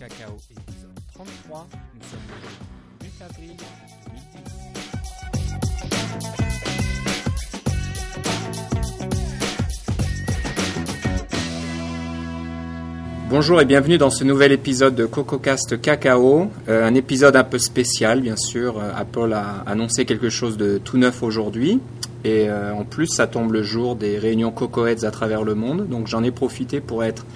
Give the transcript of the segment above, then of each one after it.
Cacao, épisode 33. Nous sommes le 8 avril 2010. Bonjour et bienvenue dans ce nouvel épisode de CocoCast Cacao, Euh, un épisode un peu spécial bien sûr. Euh, Apple a annoncé quelque chose de tout neuf aujourd'hui et euh, en plus ça tombe le jour des réunions CocoHeads à travers le monde, donc j'en ai profité pour être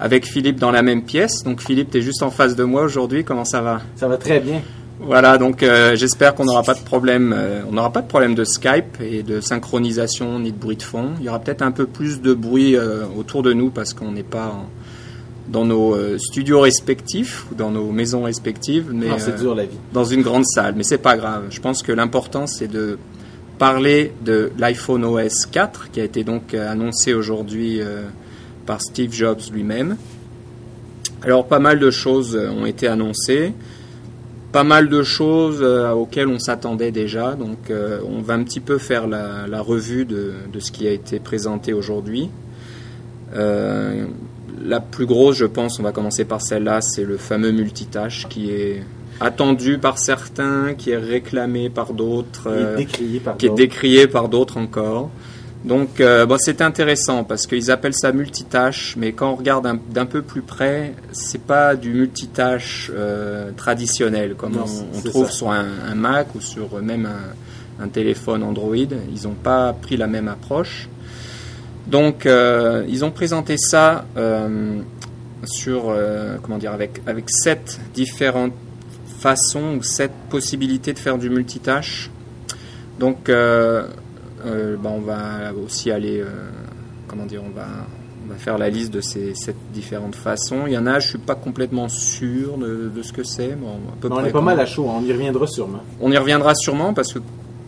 avec Philippe dans la même pièce. Donc Philippe, tu es juste en face de moi aujourd'hui, comment ça va? Ça va très bien. Voilà, donc euh, j'espère qu'on n'aura pas de problème. euh, on n'aura pas de problème de Skype et de synchronisation ni de bruit de fond. Il y aura peut-être un peu plus de bruit euh, autour de nous parce qu'on n'est pas en- dans nos studios respectifs ou dans nos maisons respectives, mais Non, dur la vie. dans une grande salle. Mais c'est pas grave. Je pense que l'important c'est de parler de l'iPhone OS 4 qui a été donc annoncé aujourd'hui par Steve Jobs lui-même. Alors pas mal de choses euh, ont été annoncées, pas mal de choses euh, auxquelles on s'attendait déjà. Donc euh, on va un petit peu faire la, la revue de, de ce qui a été présenté aujourd'hui. Euh, la plus grosse, je pense, on va commencer par celle-là, c'est le fameux multitâche qui est attendu par certains, qui est réclamé par d'autres. Euh, qui est décrié par d'autres encore. Donc, euh, bon, c'est intéressant parce qu'ils appellent ça multitâche, mais quand on regarde un- d'un peu plus près, c'est pas du multitâche euh, traditionnel comme Non, on, trouve ça. sur un, un Mac ou sur même un, un téléphone Android. Ils n'ont pas pris la même approche. Donc, euh, ils ont présenté ça euh, sur, euh, comment dire, avec, avec sept différentes façons ou sept possibilités de faire du multitâche. Donc, euh, euh, bah, on va aussi aller, euh, comment dire, on va, on va faire la liste de ces sept différentes façons. Il y en a, je suis pas complètement sûr de, de ce que c'est. Bon, on est pas mal à chaud, hein. on y reviendra sûrement. on y reviendra sûrement parce que,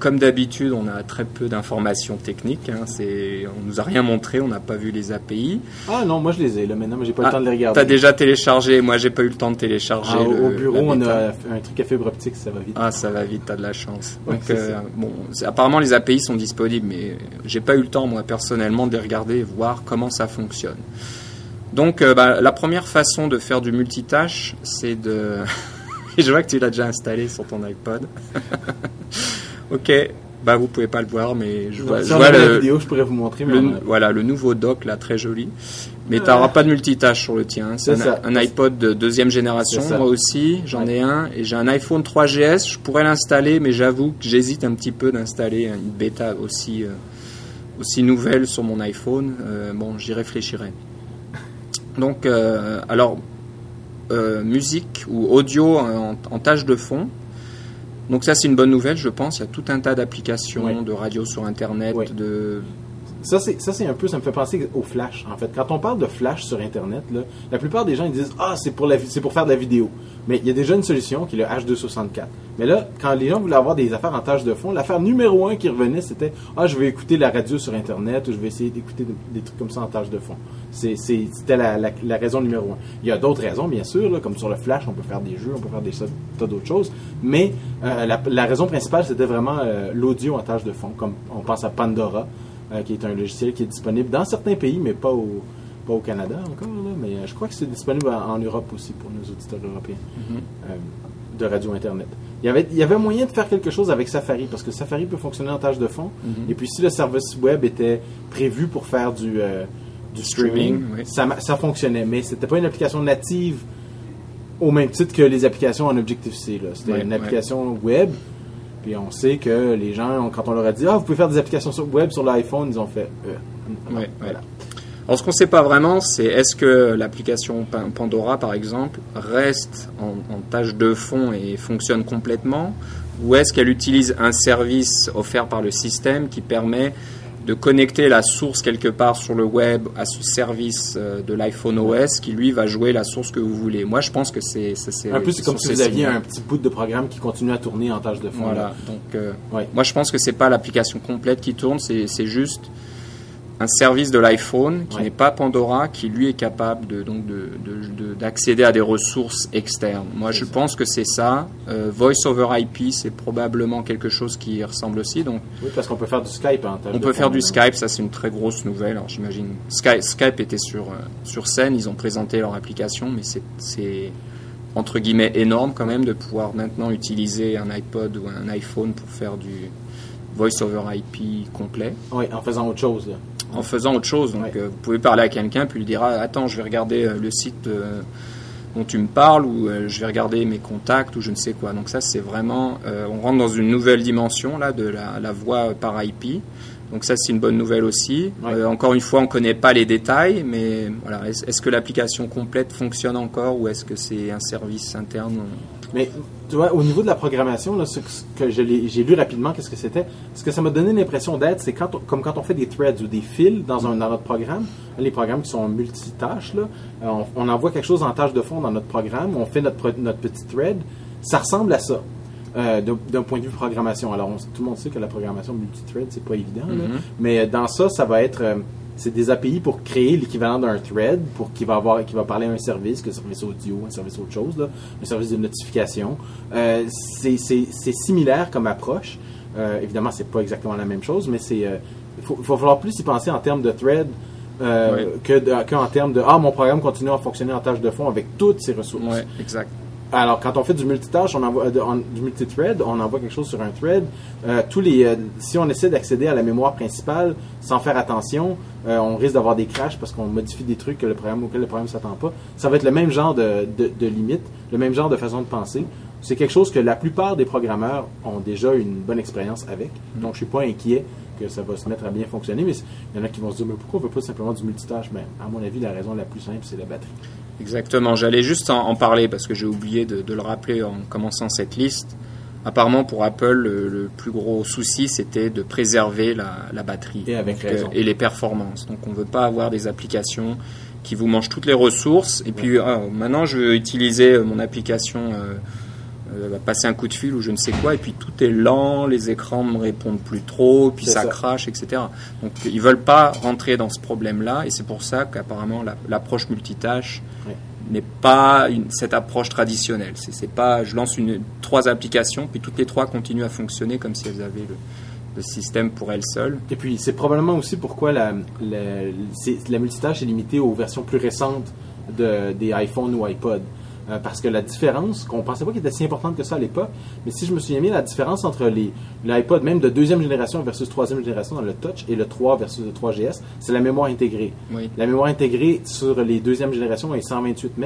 comme d'habitude, on a très peu d'informations techniques. Hein. C'est, on nous a rien montré, on n'a pas vu les API. Ah non, moi je les ai là maintenant, mais j'ai pas eu Ah, le temps de les T'as regarder. déjà téléchargé, moi j'ai pas eu le temps de télécharger. Ah, au- le- au bureau, on a un truc à fibre optique, ça va vite. Ah, ça va vite, t'as de la chance. Ouais, Donc, c'est euh, bon, apparemment les API sont disponibles, mais j'ai pas eu le temps, moi, personnellement, de les regarder et voir comment ça fonctionne. Donc, euh, bah, la première façon de faire du multitâche, c'est de. je vois que tu l'as déjà installé sur ton iPod. ok, bah vous pouvez pas le voir, mais je vois, je vois le, vidéo, je pourrais vous montrer, mais le- a voilà, le nouveau dock là, très joli. Mais tu n'auras pas de multitâche sur le tien. hein. C'est un, iPod de deuxième génération. Moi aussi, j'en ai un. Et j'ai un iPhone 3GS. Je pourrais l'installer, mais j'avoue que j'hésite un petit peu d'installer une bêta aussi, euh, aussi nouvelle sur mon iPhone. Euh, bon, j'y réfléchirai. Donc, euh, alors, musique ou audio en, en tâche de fond. Donc ça c'est une bonne nouvelle je pense, il y a tout un tas d'applications, de radio sur internet, de Ça, c'est, ça, c'est un peu, ça me fait penser au Flash, en fait. Quand on parle de Flash sur Internet, là, la plupart des gens, ils disent, ah, c'est pour, la, pour faire de la vidéo. Mais il y a déjà une solution qui est le H264. Mais là, quand les gens voulaient avoir des affaires en tâche de fond, l'affaire numéro un qui revenait, c'était, ah, je vais écouter la radio sur Internet ou je vais essayer d'écouter de- des trucs comme ça en tâche de fond. C'était la, la- la raison numéro un. Il y a d'autres raisons, bien sûr, là, comme sur le Flash, on peut faire des jeux, on peut faire des tas d'autres choses. Mais euh, la, la raison principale, c'était vraiment euh, l'audio en tâche de fond. Comme on pense à Pandora, euh, qui est un logiciel qui est disponible dans certains pays, mais pas au, pas au Canada encore. Là, mais euh, je crois que c'est disponible en, en Europe aussi pour nos auditeurs européens euh, de radio Internet. Il y, avait, il y avait moyen de faire quelque chose avec Safari, parce que Safari peut fonctionner en tâche de fond. Et puis si le service web était prévu pour faire du, euh, du streaming, Streaming, oui. ça, ça fonctionnait. Mais c'était pas une application native au même titre que les applications en Objective-C. C'était une application web. Puis on sait que les gens, quand on leur a dit Ah, vous pouvez faire des applications sur- web sur l'iPhone, ils ont fait euh, Ouais, voilà. Alors, ce qu'on ne sait pas vraiment, c'est est-ce que l'application Pan- Pandora, par exemple, reste en, en tâche de fond et fonctionne complètement, ou est-ce qu'elle utilise un service offert par le système qui permet de connecter la source quelque part sur le web à ce service euh, de l'iPhone OS qui lui va jouer la source que vous voulez. Moi, je pense que c'est Un peu, c'est comme si vous aviez un petit bout de programme qui continue à tourner en tâche de fond. Voilà. là. Donc, euh, Ouais. moi, je pense que c'est pas l'application complète qui tourne, c'est c'est juste un service de l'iPhone qui Ouais. n'est pas Pandora, qui lui est capable de, donc de- de- de- d'accéder à des ressources externes. Moi, je ça. pense que c'est ça. Euh, Voice over IP, c'est probablement quelque chose qui y ressemble aussi. Donc, Oui, parce qu'on peut faire du Skype tâche on peut faire du maintenant. Skype, ça c'est une très grosse nouvelle. Alors j'imagine Skype, Skype était sur euh, sur scène, ils ont présenté leur application, mais c'est c'est entre guillemets énorme quand même de pouvoir maintenant utiliser un iPod ou un iPhone pour faire du voice over IP complet Oui, en faisant autre chose. Là. En faisant autre chose. Donc Ouais. euh, vous pouvez parler à quelqu'un puis lui dire ah, attends je vais regarder euh, le site euh, dont tu me parles ou je vais regarder mes contacts ou je ne sais quoi. Donc ça c'est vraiment on rentre dans une nouvelle dimension là de la, la voix par IP. Donc ça c'est une bonne nouvelle aussi. Ouais. Euh, encore une fois on connaît pas les détails mais voilà est-ce que l'application complète fonctionne encore ou est-ce que c'est un service interne Mais tu vois, au niveau de la programmation, là, ce que- j'ai lu rapidement, qu'est-ce que c'était Ce que ça m'a donné l'impression d'être, c'est quand on- comme quand on fait des threads ou des fils dans, un, dans notre programme, les programmes qui sont multitâches, là, euh, on, on envoie quelque chose en tâche de fond dans notre programme, on fait notre, notre petit thread, ça ressemble à ça. Euh, d'un point de vue programmation. Alors, on- tout le monde sait que la programmation multithread, c'est pas évident, là. Mhm. mais euh, dans ça, ça va être euh, c'est des API pour créer l'équivalent d'un thread, pour qui va avoir, qui va parler à un service, que ce service audio, un service autre chose, là, un service de notification. Euh, c'est similaire comme approche. Euh, évidemment, c'est pas exactement la même chose, mais c'est euh, il faut, va falloir plus y penser en termes de thread. euh, Ouais. que qu'en termes de ah mon programme continue à fonctionner en tâche de fond avec toutes ses ressources. Ouais, exact. Alors, quand on fait du multitâche, on envoie, euh, du multithread, on envoie quelque chose sur un thread. Euh, tous les, euh, si on essaie d'accéder à la mémoire principale sans faire attention, on risque d'avoir des crashs parce qu'on modifie des trucs que le programme, auxquels le programme s'attend pas. Ça va être le même genre de, de, de limite, le même genre de façon de penser. C'est quelque chose que la plupart des programmeurs ont déjà une bonne expérience avec. Donc, je suis pas inquiet que ça va se mettre à bien fonctionner. Mais il y en a qui vont se dire, mais pourquoi on veut pas simplement du multitâche? Mais à mon avis, la raison la plus simple, c'est la batterie. Exactement, j'allais juste en, en parler parce que j'ai oublié de, de le rappeler en commençant cette liste. Apparemment, pour Apple, le, le plus gros souci, c'était de préserver la, la batterie Et avec Donc, raison. et les performances. Donc, on ne veut pas avoir des applications qui vous mangent toutes les ressources. Et puis, ah, maintenant, je veux utiliser euh, mon application, euh, euh, bah, passer un coup de fil ou je ne sais quoi, et puis tout est lent, les écrans ne me répondent plus trop, puis ça, ça. crache, etc. Donc, ils veulent pas rentrer dans ce problème-là, et c'est pour ça qu'apparemment, la- l'approche multitâche n'est pas une- cette approche traditionnelle. C'est pas, je lance une, trois applications, puis toutes les trois continuent à fonctionner comme si elles avaient le, le système pour elles seules. Et puis, c'est probablement aussi pourquoi la, la, multitâche est limitée aux versions plus récentes de, des iPhone ou iPod. Euh, parce que la différence, qu'on pensait pas qu'elle était si importante que ça à l'époque, mais si je me souviens bien, la différence entre les l'iPod même de deuxième génération versus troisième génération dans le touch et le 3 versus le 3GS, c'est la mémoire intégrée. Oui. La mémoire intégrée sur les deuxièmes générations est 128 MB,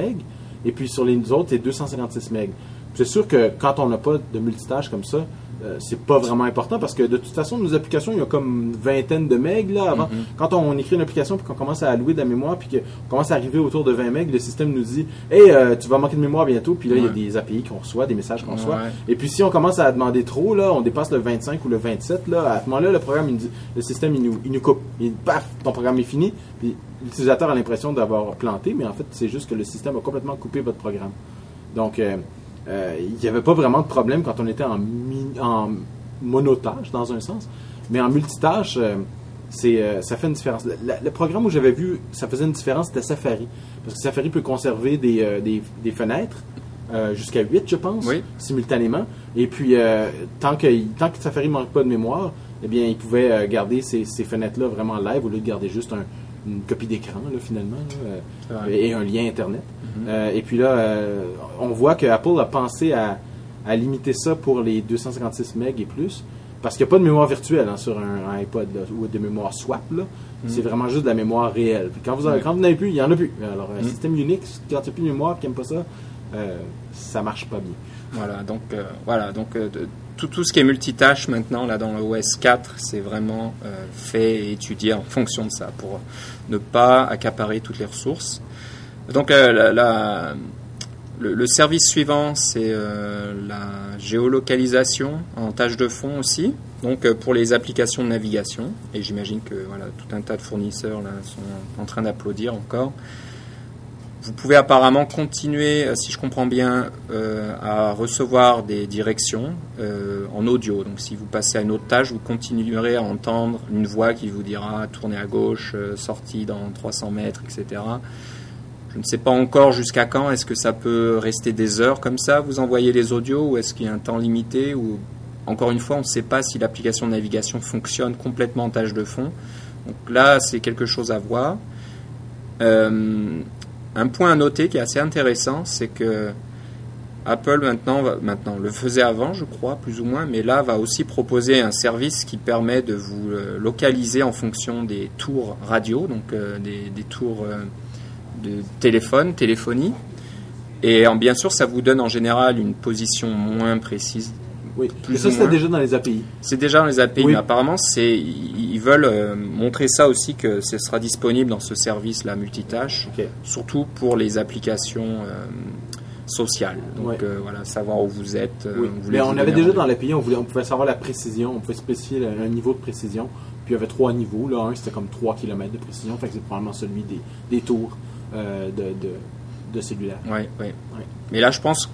et puis sur les autres, c'est 256 MB. C'est sûr que quand on n'a pas de multitâche comme ça, euh, c'est pas vraiment important parce que de toute façon, nos applications, il y a comme une vingtaine de là avant. Quand on écrit une application puis qu'on commence à allouer de la mémoire puis qu'on commence à arriver autour de 20 MB, le système nous dit Hey, euh, tu vas manquer de mémoire bientôt. Puis là, il y a des API qu'on reçoit, des messages qu'on reçoit. Ouais. Et puis si on commence à demander trop, là, on dépasse le 25 ou le 27, là, à ce moment-là, le programme, il nous dit- le système, il nous, il nous coupe. Il dit, paf, ton programme est fini. Puis l'utilisateur a l'impression d'avoir planté, mais en fait, c'est juste que le système a complètement coupé votre programme. Donc, euh, il n'y avait pas vraiment de problème quand on était en, en monotâche, dans un sens. Mais en multitâche, euh, c'est, euh, ça fait une différence. Le, programme où j'avais vu ça faisait une différence, c'était Safari. Parce que Safari peut conserver des, euh, des, des fenêtres euh, jusqu'à 8, je pense, Oui. simultanément. Et puis, euh, tant, que, tant que Safari ne manque pas de mémoire, eh bien, il pouvait euh, garder ces, ces fenêtres-là vraiment live au lieu de garder juste un- une copie d'écran, là, finalement, là, euh, et un lien Internet. Euh, et puis là, euh, on voit que Apple a pensé à, à limiter ça pour les 256 MB et plus. Parce qu'il n'y a pas de mémoire virtuelle hein, sur un, un iPod là, ou de mémoire swap. là. C'est vraiment juste de la mémoire réelle. Puis quand vous n'avez plus, il n'y en a plus. Alors, un Mm. système Unix, quand il n'y a plus de mémoire, qui n'aime pas ça, euh, ça marche pas bien. Voilà, donc euh, voilà, donc euh, tout, ce qui est multitâche maintenant là dans le OS 4, c'est vraiment euh, fait et étudié en fonction de ça pour ne pas accaparer toutes les ressources. Donc euh, le, service suivant, c'est euh, la géolocalisation en tâche de fond aussi. Donc pour les applications de navigation, et j'imagine que tout un tas de fournisseurs là sont en train d'applaudir encore. Vous pouvez apparemment continuer, euh, si je comprends bien, euh, à recevoir des directions euh, en audio. Donc si vous passez à une autre tâche, vous continuerez à entendre une voix qui vous dira tournez à gauche, sortie dans 300 mètres, etc. Je ne sais pas encore jusqu'à quand. Est-ce que ça peut rester des heures comme ça, vous envoyez les audios, ou est-ce qu'il y a un temps limité ou encore une fois, on ne sait pas si l'application de navigation fonctionne complètement en tâche de fond. Donc là, c'est quelque chose à voir. Euh, un point à noter qui est assez intéressant, c'est que Apple maintenant, maintenant le faisait avant, je crois, plus ou moins, mais là va aussi proposer un service qui permet de vous euh, localiser en fonction des tours radio, donc euh, des, tours de téléphone, téléphonie. Et bien sûr, ça vous donne en général une position moins précise oui, mais ça c'est déjà dans les API. C'est déjà dans les API, mais apparemment c'est ils veulent euh, montrer ça aussi que ce sera disponible dans ce service là multitâche, surtout pour les applications euh, sociales. Donc euh, voilà, savoir où vous êtes. mais on avait déjà dans l'API, on, on pouvait savoir la précision, on pouvait spécifier un niveau de précision. Puis il y avait trois niveaux. Là, un c'était comme 3 km de précision, fait que c'est probablement celui des, des tours de, de, de cellulaire. Oui, oui. Mais là, je pense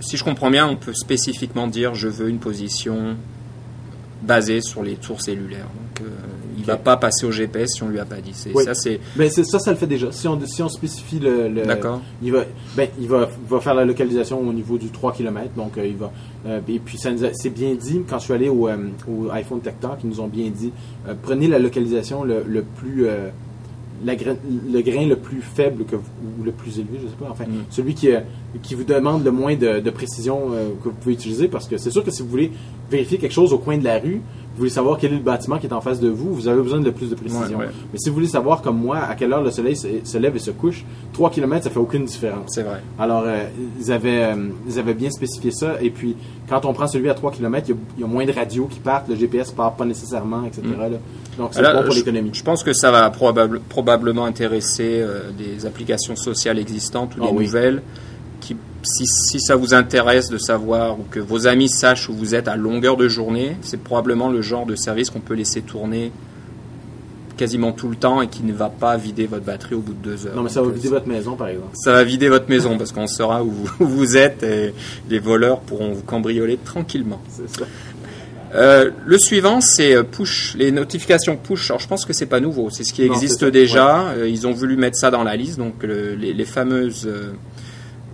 si je comprends bien, on peut spécifiquement dire je veux une position basée sur les tours cellulaires. Donc, euh, il ne va pas passer au GPS si on lui a pas dit. Ça, c'est. Mais ça, ça le fait déjà. Si on, si on spécifie le, D'accord. Il va, ben, il va, va, faire la localisation au niveau du 3 km. Donc, euh, il va. Euh, et puis, c'est bien dit quand je suis allé au, au iPhone Tech Talk, ils nous ont bien dit prenez la localisation le, le plus le grain le plus faible que ou le plus élevé, je sais pas, enfin, celui qui, euh, qui vous demande le moins de, précision euh, que vous pouvez utiliser, parce que c'est sûr que si vous voulez vérifier quelque chose au coin de la rue, voulez savoir quel est le bâtiment qui est en face de vous, vous avez besoin de plus de précision. Mais si vous voulez savoir, comme moi, à quelle heure le soleil se, lève et se couche, 3 km, ça fait aucune différence. C'est vrai. Alors, euh, ils, avaient, ils avaient bien spécifié ça, et puis, quand on prend celui à 3 km, il y, a, moins de radios qui partent, le GPS part pas nécessairement, etc. Donc, c'est bon pour l'économie. Je pense que ça va probablement intéresser euh, des applications sociales existantes ou des ah nouvelles. Si, ça vous intéresse de savoir ou que vos amis sachent où vous êtes à longueur de journée, c'est probablement le genre de service qu'on peut laisser tourner quasiment tout le temps et qui ne va pas vider votre batterie au bout de deux heures. Non, mais ça va vider votre maison, par exemple. Ça va vider votre maison parce qu'on saura où vous, êtes et les voleurs pourront vous cambrioler tranquillement. C'est ça. Euh, le suivant, c'est euh, push, les notifications push. Alors, je pense que c'est pas nouveau, c'est ce qui existe déjà. Euh, ils ont voulu mettre ça dans la liste, donc les, fameuses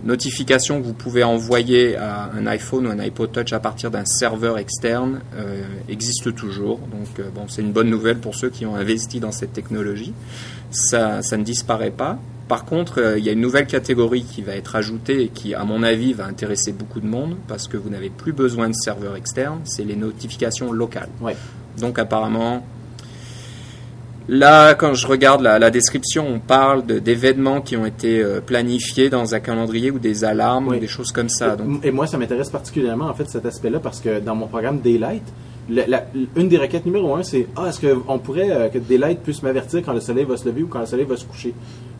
notifications que vous pouvez envoyer à un iPhone ou un iPod Touch à partir d'un serveur externe existent toujours. Donc, bon, c'est une bonne nouvelle pour ceux qui ont investi dans cette technologie. Ça, ça ne disparaît pas. Par contre, euh, il y a une nouvelle catégorie qui va être ajoutée et qui, à mon avis, va intéresser beaucoup de monde parce que vous n'avez plus besoin de serveurs externes, c'est les notifications locales. Donc apparemment, là, quand je regarde la, description, on parle d'événements qui ont été euh, planifiés dans un calendrier ou des alarmes ou des choses comme ça. Et moi, ça m'intéresse particulièrement, en fait, cet aspect-là parce que dans mon programme Daylight, une des requêtes numéro un, c'est Ah, est-ce qu'on pourrait euh, que Daylight puisse m'avertir quand le soleil va se lever ou quand le soleil va se coucher?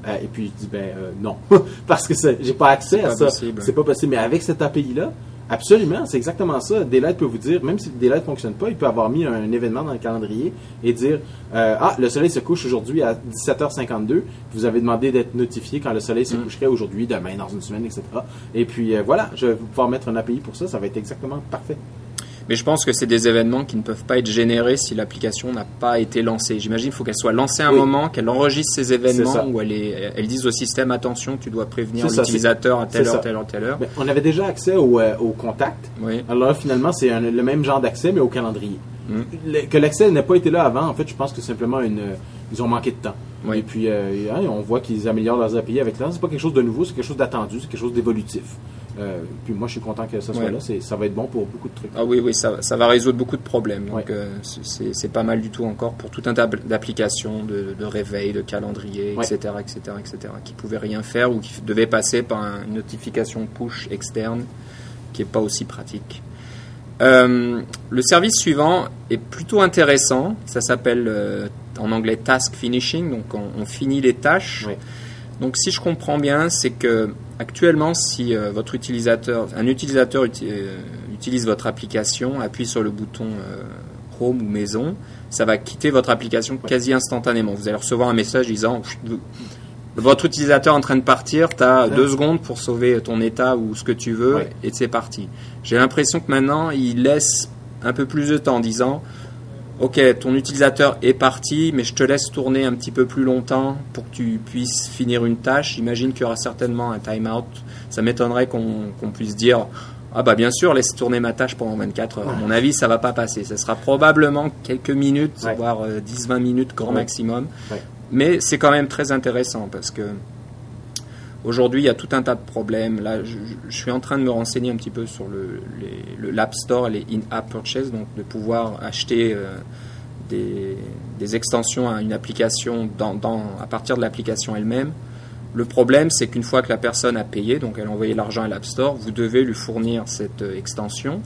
Euh, Et puis je dis Ben euh, non, parce que j'ai pas accès à ça. C'est pas possible. Mais avec cette API-là, absolument, c'est exactement ça. Daylight peut vous dire, même si Daylight ne fonctionne pas, il peut avoir mis un événement dans le calendrier et dire Ah, le soleil se couche aujourd'hui à 17h52. Vous avez demandé d'être notifié quand le soleil se mm. coucherait aujourd'hui, demain, dans une semaine, etc. Et puis voilà, je vais pouvoir mettre un API pour ça. Ça va être exactement parfait. Mais je pense que c'est des événements qui ne peuvent pas être générés si l'application n'a pas été lancée. J'imagine qu'il faut qu'elle soit lancée à un moment, qu'elle enregistre ces événements, où elle, est, elle dise au système attention, tu dois prévenir l'utilisateur à telle heure, telle heure, telle heure. on avait déjà accès au, euh, au contact. Oui. Alors finalement, c'est le même genre d'accès, mais au calendrier. Hmm. que l'accès n'ait pas été là avant, en fait, je pense que c'est simplement une, ils ont manqué de temps. Et puis, euh, hein, on voit qu'ils améliorent leurs API avec ça. C'est pas quelque chose de nouveau, c'est quelque chose d'attendu, c'est quelque chose d'évolutif. Euh, puis moi, je suis content que ça soit là. Ça va être bon pour beaucoup de trucs. Ah oui, oui, ça, ça va résoudre beaucoup de problèmes. Donc, euh, c'est pas mal du tout encore pour tout un tas d'applications, de, de, réveil, de calendrier, etc., etc., etc., qui pouvaient rien faire ou qui devaient passer par une notification push externe qui est pas aussi pratique. Euh, le service suivant est plutôt intéressant. Ça s'appelle en anglais task finishing. Donc on, on finit les tâches. Donc si je comprends bien, c'est que actuellement, si euh, votre utilisateur, un utilisateur euh, utilise votre application, appuie sur le bouton euh, Home ou Maison, ça va quitter votre application quasi instantanément. Vous allez recevoir un message disant votre utilisateur est en train de partir, tu as deux secondes pour sauver ton état ou ce que tu veux, et c'est parti. J'ai l'impression que maintenant, il laisse un peu plus de temps en disant Ok, ton utilisateur est parti, mais je te laisse tourner un petit peu plus longtemps pour que tu puisses finir une tâche. J'imagine qu'il y aura certainement un timeout. Ça m'étonnerait qu'on puisse dire Ah, bah bien sûr, laisse tourner ma tâche pendant 24 heures. À mon avis, ça va pas passer. Ça sera probablement quelques minutes, Ouais. voire euh, 10-20 minutes grand Ouais. maximum. Ouais. Mais c'est quand même très intéressant parce que aujourd'hui, il y a tout un tas de problèmes. Là, je, je suis en train de me renseigner un petit peu sur le, l'App Store, les in-app purchases, donc de pouvoir acheter euh, des, des extensions à une application dans, dans- à partir de l'application elle-même. Le problème, c'est qu'une fois que la personne a payé, donc elle a envoyé l'argent à l'App Store, vous devez lui fournir cette euh, extension.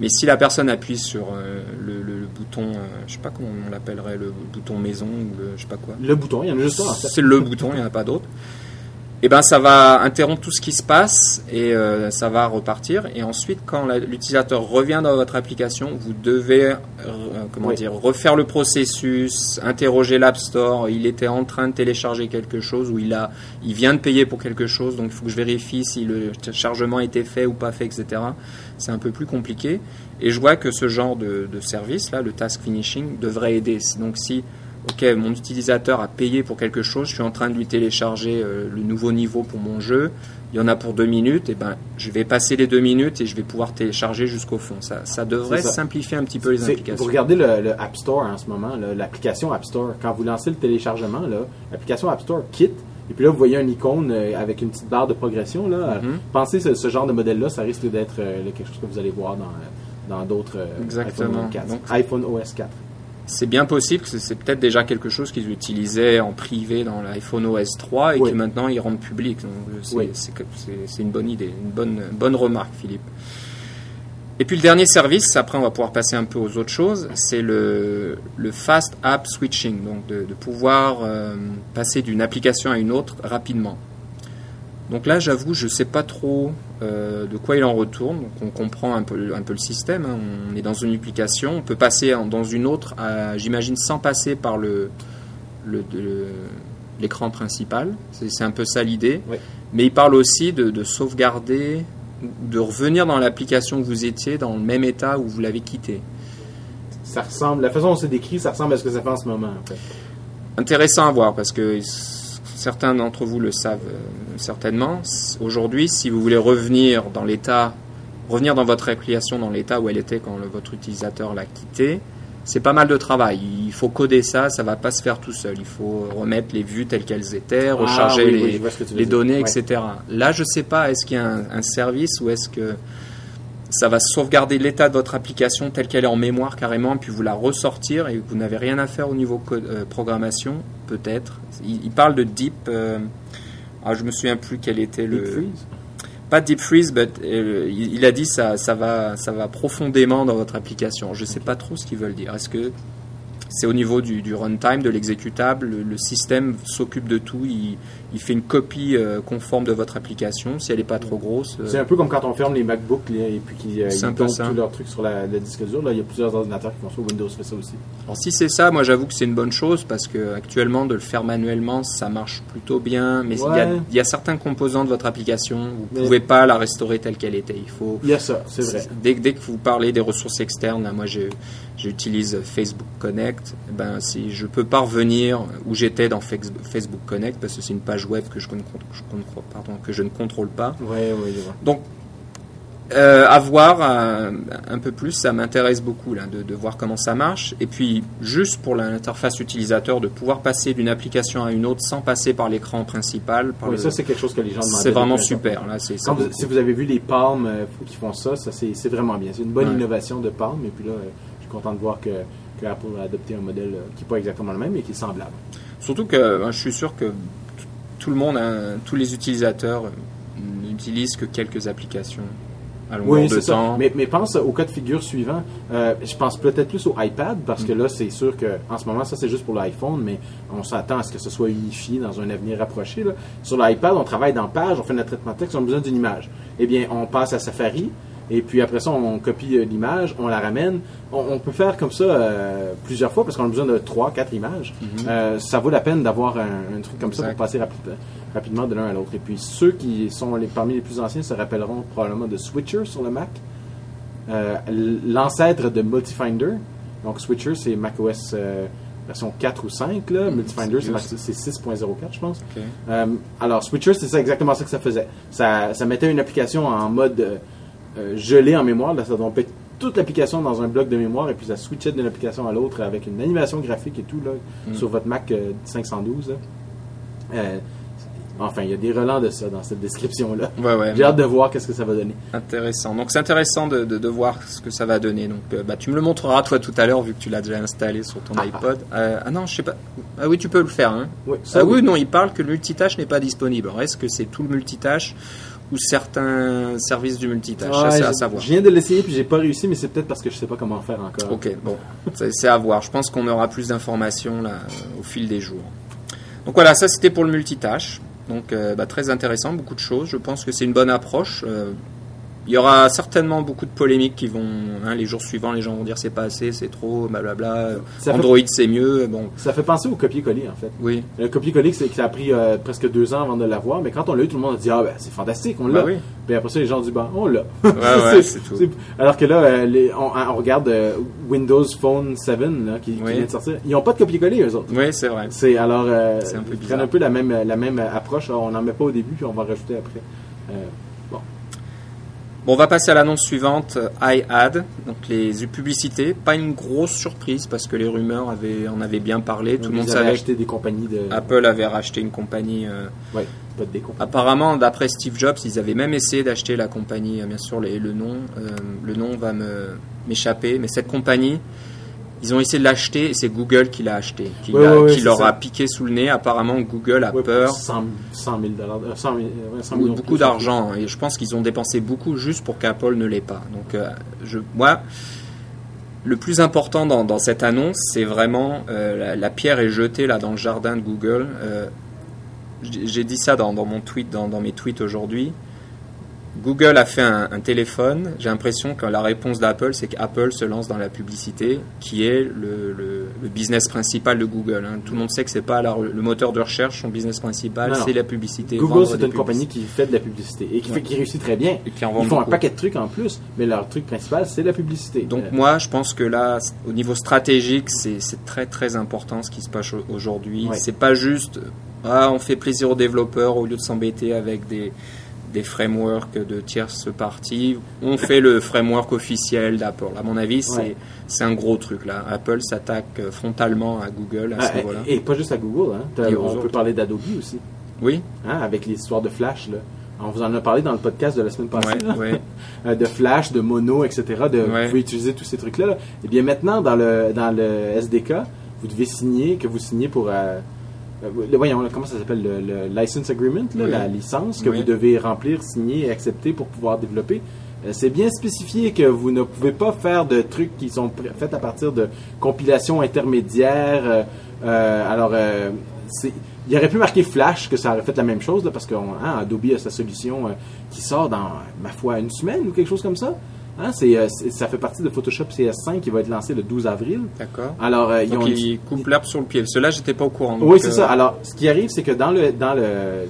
Mais si la personne appuie sur euh, le, le- le bouton, euh, je sais pas comment on l'appellerait, le bouton maison ou le, je sais pas quoi, Le bouton, il y en a juste un c'est le bouton, il n'y en a pas d'autre. Et ben ça va interrompre tout ce qui se passe et euh, ça va repartir. Et ensuite, quand l'utilisateur revient dans votre application, vous devez euh, comment Oui. dire refaire le processus, interroger l'App Store. Il était en train de télécharger quelque chose ou il a, il vient de payer pour quelque chose, donc il faut que je vérifie si le chargement a été fait ou pas fait, etc. C'est un peu plus compliqué. Et je vois que ce genre de, de service là, le task finishing, devrait aider. Donc si Ok, mon utilisateur a payé pour quelque chose, je suis en train de lui télécharger euh, le nouveau niveau pour mon jeu. Il y en a pour deux minutes, et ben je vais passer les deux minutes et je vais pouvoir télécharger jusqu'au fond. Ça, ça devrait ça. simplifier un petit peu les implications. Vous regardez le, le App Store en ce moment, l'application App Store. Quand vous lancez le téléchargement, l'application App Store quitte. Et puis là, vous voyez une icône euh, avec une petite barre de progression. Là. Mhm. Pensez ce, ce genre de modèle-là, ça risque d'être euh, quelque chose que vous allez voir dans, dans d'autres euh, iPhone, 4, Donc- iPhone OS 4. C'est bien possible que c'est- peut-être déjà quelque chose qu'ils utilisaient en privé dans l'iPhone OS 3 et Oui. que maintenant ils rendent public. Donc, euh, c'est Oui. une bonne idée, une bonne, bonne remarque, Philippe. Et puis le dernier service, après on va pouvoir passer un peu aux autres choses, c'est le, le Fast App Switching, donc de, de pouvoir euh, passer d'une application à une autre rapidement. Donc là, j'avoue, je ne sais pas trop euh, de quoi il en retourne. Donc on comprend un peu, un peu le système. hein. On est dans une application, on peut passer dans une autre, j'imagine, sans passer par le, l'écran principal. C'est un peu ça l'idée. Oui. Mais il parle aussi de, de sauvegarder, de revenir dans l'application où vous étiez, dans le même état où vous l'avez quitté. Ça ressemble, la façon dont c'est décrit, ça ressemble à ce que ça fait en ce moment. En fait. intéressant à voir parce que certains d'entre vous le savent euh, certainement. Aujourd'hui, si vous voulez revenir dans l'état, revenir dans votre application dans l'état où elle était quand le- votre utilisateur l'a quitté, c'est pas mal de travail. Il faut coder ça, ça va pas se faire tout seul. Il faut remettre les vues telles qu'elles étaient, recharger Ah oui, les, oui, données, Ouais. etc. Là, je sais pas, est-ce qu'il y a un, un service ou est-ce que ça va sauvegarder l'état de votre application telle qu'elle est en mémoire carrément, puis vous la ressortir et vous n'avez rien à faire au niveau euh, programmation, peut-être. Il, il parle de deep. Euh, ah, je me souviens plus quel était le. Deep freeze. Pas deep freeze, but, euh, il, il a dit ça, ça va, ça va profondément dans votre application. Je sais pas trop ce qu'ils veulent dire. Est-ce que c'est au niveau du, du runtime, de l'exécutable, le, le système s'occupe de tout, il, il fait une copie euh, conforme de votre application, si elle n'est pas trop grosse. euh, C'est un peu comme quand on ferme les MacBooks là, et puis qu'ils euh, ils tous leurs trucs sur la, le disque dur. Là, il y a plusieurs ordinateurs qui font ça. Windows fait ça aussi. Alors si c'est ça, moi j'avoue que c'est une bonne chose parce que actuellement de le faire manuellement ça marche plutôt bien, mais il y a- Ouais. il y, a certains composants de votre application, vous ne Mais- pouvez pas la restaurer telle qu'elle était. Il faut Il y a ça, c'est vrai. Dès, dès que vous parlez des ressources externes, là, moi j'utilise Facebook Connect. Ben si je peux pas revenir où j'étais dans Facebook Connect parce que c'est une page web que je, ne, pardon, que je ne contrôle pas. Ouais, ouais. Donc, euh, à voir euh, un peu plus, ça m'intéresse beaucoup là, de, de voir comment ça marche. Et puis, juste pour l'interface utilisateur, de pouvoir passer d'une application à une autre sans passer par l'écran principal. par Oui, le- ça, c'est quelque chose que les gens demandent. c'est vraiment super. Là, c'est, vous- si vous avez vu les Palms euh, qui font ça, ça c'est c'est vraiment bien. C'est une bonne Ouais. innovation de Palm. Et puis là, euh, je suis content de voir que, que Apple a adopté un modèle qui n'est pas exactement le même, mais qui est semblable. Surtout que je suis sûr que tout le monde, hein, tous les utilisateurs euh, n'utilisent que quelques applications à longueur Oui, de c'est ça. temps. Mais, mais pense au cas de figure suivant. Euh, je pense peut-être plus au iPad parce que Mm. là, c'est sûr que en ce moment, ça c'est juste pour l'iPhone, mais on s'attend à ce que ce soit unifié dans un avenir rapproché. là. Sur l'iPad, on travaille dans page, on fait notre traitement de texte, on a besoin d'une image. Eh bien, on passe à Safari. Et puis après ça, on copie euh, l'image, on la ramène. On, on peut faire comme ça euh, plusieurs fois parce qu'on a besoin de 3, 4 images. Euh, ça vaut la peine d'avoir un, un truc comme ça pour passer rapi- rapidement de l'un à l'autre. Et puis ceux qui sont les, parmi les plus anciens se rappelleront probablement de Switcher sur le Mac. Euh, L'ancêtre de Multifinder. Donc Switcher, c'est macOS version 4 ou 5. Là. Multifinder, c'est vieux, Mac- c'est 6.04, je pense. Euh, alors, Switcher, c'est ça, exactement ça que ça faisait. Ça, ça mettait une application en mode euh, euh, gelé en mémoire. Là, ça dompait toute l'application dans un bloc de mémoire et puis ça switchait d'une application à l'autre avec une animation graphique et tout là, Mm. sur votre Mac euh, 512. là. Euh, enfin, il y a des relents de ça dans cette description-là. Ouais, ouais. J'ai hâte de voir qu'est-ce que ça va donner. Intéressant. Donc c'est intéressant de, de, de voir ce que ça va donner. Donc euh, bah, tu me le montreras toi tout à l'heure vu que tu l'as déjà installé sur ton Ah, iPod. Euh, ah non, je sais pas. Ah oui, tu peux le faire. Hein. Oui, ça, Ah oui, non, il parle que le multitâche n'est pas disponible. Alors, Est-ce que c'est tout le multitâche ou certains services du multitâche Ça, c'est à savoir. Je viens de l'essayer puis j'ai pas réussi, mais c'est peut-être parce que je sais pas comment faire encore. Ok, bon, c'est c'est à voir. Je pense qu'on aura plus d'informations là au fil des jours. Donc voilà, ça c'était pour le multitâche. Donc euh, bah, très intéressant, beaucoup de choses. Je pense que c'est une bonne approche. Euh, il y aura certainement beaucoup de polémiques qui vont, hein, les jours suivants, les gens vont dire c'est pas assez, c'est trop, blablabla. Ça fait- Android c'est mieux. Bon, Ça fait penser au copier-coller en fait. oui, Le copier-coller, c'est que ça a pris euh, presque deux ans avant de l'avoir, mais quand on l'a eu, tout le monde a dit Ah, ben c'est fantastique, on l'a. bah oui. Puis après ça, les gens ont dit Bah, on l'a. Ouais, ouais, c'est tout. Alors que là, euh, les- on, on regarde euh, Windows Phone 7 là, qui, qui Oui. vient de sortir. Ils n'ont pas de copier-coller, eux autres. Oui, c'est vrai. C'est alors C'est un peu ils prennent un peu la même la même approche. Alors, on n'en met pas au début, puis on va rajouter après. Bon, on va passer à l'annonce suivante, euh, iAd, donc les publicités. Pas une grosse surprise parce que les rumeurs avaient, en avaient bien parlé. Tout le monde savait acheté des compagnies de. Apple avait racheté une compagnie. euh, Ouais, apparemment, d'après Steve Jobs, ils avaient même essayé d'acheter la compagnie. euh, Bien sûr, les- le nom, euh, le nom va me m'échapper, mais cette compagnie, ils ont essayé de l'acheter et c'est Google qui l'a acheté, qui, Ouais, qui leur ça. a piqué sous le nez. Apparemment, Google a peur. 100, 100 000 dollars. euh, 100 000, ouais, 100 Ou millions de beaucoup d'argent hein, et je pense qu'ils ont dépensé beaucoup juste pour qu'Apple ne l'ait pas. Donc, euh, je, moi, le plus important dans, dans cette annonce, c'est vraiment euh, la, la pierre est jetée là dans le jardin de Google. Euh, j'ai j'ai dit ça dans, dans mon tweet, dans, dans mes tweets aujourd'hui. Google a fait un, un téléphone. J'ai l'impression que la réponse d'Apple, c'est qu'Apple se lance dans la publicité, qui est le, le- le business principal de Google. hein. Tout le monde sait que c'est pas la- le moteur de recherche, son business principal, c'est la publicité. Google, c'est une compagnie qui fait de la publicité et qui, Ouais. fait, qui réussit très bien. Et qui en Ils font un paquet de trucs en plus, mais leur truc principal, c'est la publicité. Donc Euh, moi, je pense que là, au niveau stratégique, c'est très très important ce qui se passe au- aujourd'hui. Ouais. C'est pas juste, ah, on fait plaisir aux développeurs au lieu de s'embêter avec des des frameworks de tierces parties. On fait le framework officiel d'Apple. À mon avis, c'est Ouais. c'est un gros truc là. Apple s'attaque euh, frontalement à Google à ce ah, niveau-là. et, pas juste à Google, hein. On peut autres. parler d'Adobe aussi, Oui, hein, avec l'histoire de Flash. Là. On vous en a parlé dans le podcast de la semaine passée. ouais, là. ouais. Euh, de Flash, de Mono, etc. De, Vous pouvez utiliser tous ces trucs-là. là. Et bien maintenant, dans le, dans le SDK, vous devez signer, que vous signez pour... euh, le- voyons, là, comment ça s'appelle le, le license agreement, là, Oui. la licence que Oui. vous devez remplir, signer et accepter pour pouvoir développer. Euh, C'est bien spécifié que vous ne pouvez pas faire de trucs qui sont faits à partir de compilations intermédiaires. euh, euh, alors, euh, il aurait pu marquer Flash que ça aurait fait la même chose, là, parce que hein, Adobe a sa solution euh, qui sort dans, ma foi, une semaine ou quelque chose comme ça. Hein, c'est, euh, ça fait partie de Photoshop CS5 qui va être lancé le 12 avril. D'accord. Alors, euh, ils Donc ont ils coupent sur le pied. Cela, j'étais pas au courant. oui, c'est euh, ça. Alors, ce qui arrive, c'est que dans le dans le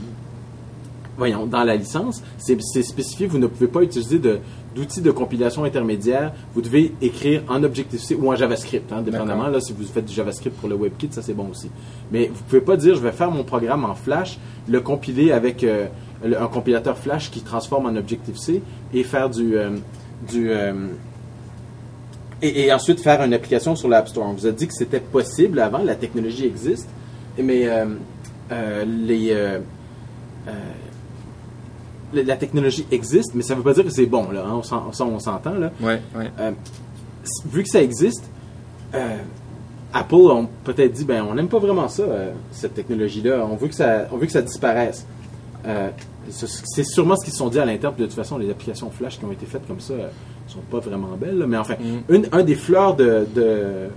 voyons, dans la licence, c'est spécifié, vous ne pouvez pas utiliser de d'outils de compilation intermédiaire. Vous devez écrire en Objective-C ou en JavaScript, hein, dépendamment. Là, si vous faites du JavaScript pour le WebKit, ça c'est bon aussi. Mais vous pouvez pas dire, je vais faire mon programme en Flash, le compiler avec euh, le- un compilateur Flash qui transforme en Objective-C et faire du euh, du euh, et, et ensuite faire une application sur l'App Store. On vous a dit que c'était possible avant, la technologie existe, mais euh, euh, les, euh, la- technologie existe, mais ça ne veut pas dire que c'est bon. Là, hein, on s'en- ça, on s'entend. Là. Ouais, ouais. S- vu que ça existe, Apple ont peut-être dit ben on n'aime pas vraiment ça, cette technologie-là. On veut que ça, on veut que ça disparaisse. C'est sûrement ce qu'ils se sont dit à l'interne. De toute façon, les applications Flash qui ont été faites comme ça euh, sont pas vraiment belles. là. Mais enfin, Mm. une- un des fleurs de, de-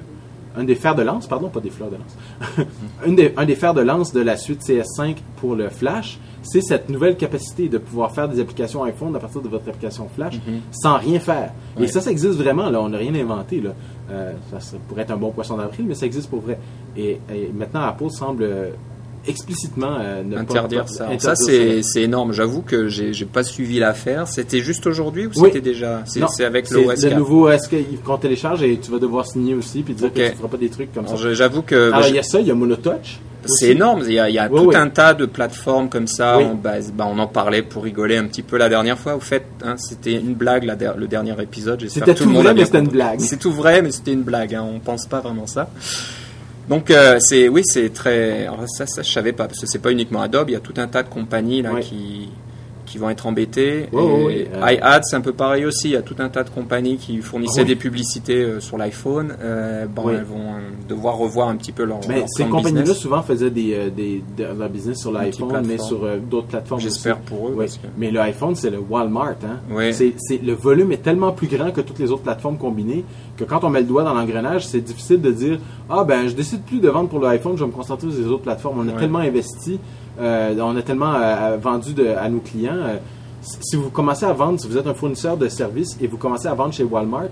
un des fers de lance, pardon, pas des fleurs de lance. un, des, un des fers de lance de la suite CS5 pour le Flash, c'est cette nouvelle capacité de pouvoir faire des applications iPhone à partir de votre application Flash Mhm. sans rien faire. Et ça, ça existe vraiment. Là, on n'a rien inventé. Là. Euh, ça, ça pourrait être un bon poisson d'avril, mais ça existe pour vrai. Et, et maintenant, Apple semble euh, explicitement euh, ne Interdire pas- ça. interdire ça, c'est c'est énorme. J'avoue que j'ai j'ai pas suivi l'affaire. C'était juste aujourd'hui ou Oui. c'était déjà C'est Non, c'est avec c'est le OS le 4. nouveau OS qu'on télécharge et tu vas devoir signer aussi puis dire Ok. que tu feras pas des trucs comme Alors, ça. J'avoue que Alors, bah, il y a ça, il y a Monotouch. aussi. c'est énorme. Il y a, il y a Oui, tout oui. un tas de plateformes comme ça. Oui. On, bah, bah, on en parlait pour rigoler un petit peu la dernière fois. Au fait, hein, c'était une blague la der- le dernier épisode. J'espère C'était tout, tout le monde vrai, mais c'était une blague. C'est tout vrai, mais c'était une blague. Hein, on pense pas vraiment ça. Donc euh, c'est oui c'est très alors, ça ça je savais pas parce que c'est pas uniquement Adobe il y a tout un tas de compagnies là Ouais. qui qui vont être et ouais, ouais, euh. iAd c'est un peu pareil aussi il y a tout un tas de compagnies qui fournissaient Oui. des publicités euh, sur l'iPhone Euh, bon Oui. elles vont devoir revoir un petit peu leur, Mais leur ces compagnies-là souvent faisaient des, des, de leur business sur l'iPhone, mais sur d'autres plateformes j'espère pour eux Oui. parce que- Mais le iPhone, c'est le Walmart. Hein? C'est, c'est- le volume est tellement plus grand que toutes les autres plateformes combinées que quand on met le doigt dans l'engrenage, c'est difficile de dire Ah ben, je décide plus de vendre pour l'iPhone, je vais me concentrer sur les autres plateformes. On a tellement investi, on a tellement euh, vendu de- à nos clients. euh, si vous commencez à vendre, si vous êtes un fournisseur de services et vous commencez à vendre chez Walmart,